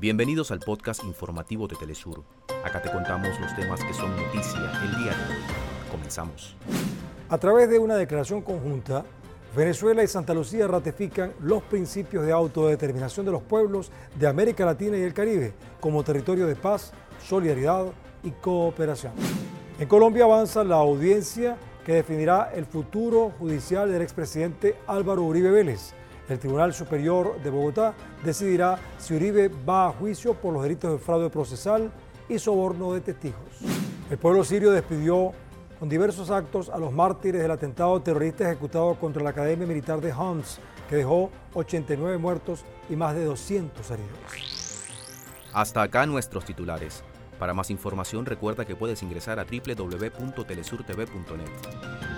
Bienvenidos al podcast informativo de Telesur. Acá te contamos los temas que son noticia el día de hoy. Comenzamos. A través de una declaración conjunta, Venezuela y Santa Lucía ratifican los principios de autodeterminación de los pueblos de América Latina y el Caribe como territorio de paz, solidaridad y cooperación. En Colombia avanza la audiencia que definirá el futuro judicial del expresidente Álvaro Uribe Vélez. El Tribunal Superior de Bogotá decidirá si Uribe va a juicio por los delitos de fraude procesal y soborno de testigos. El pueblo sirio despidió con diversos actos a los mártires del atentado terrorista ejecutado contra la Academia Militar de Homs, que dejó 89 muertos y más de 200 heridos. Hasta acá nuestros titulares. Para más información recuerda que puedes ingresar a www.telesurtv.net.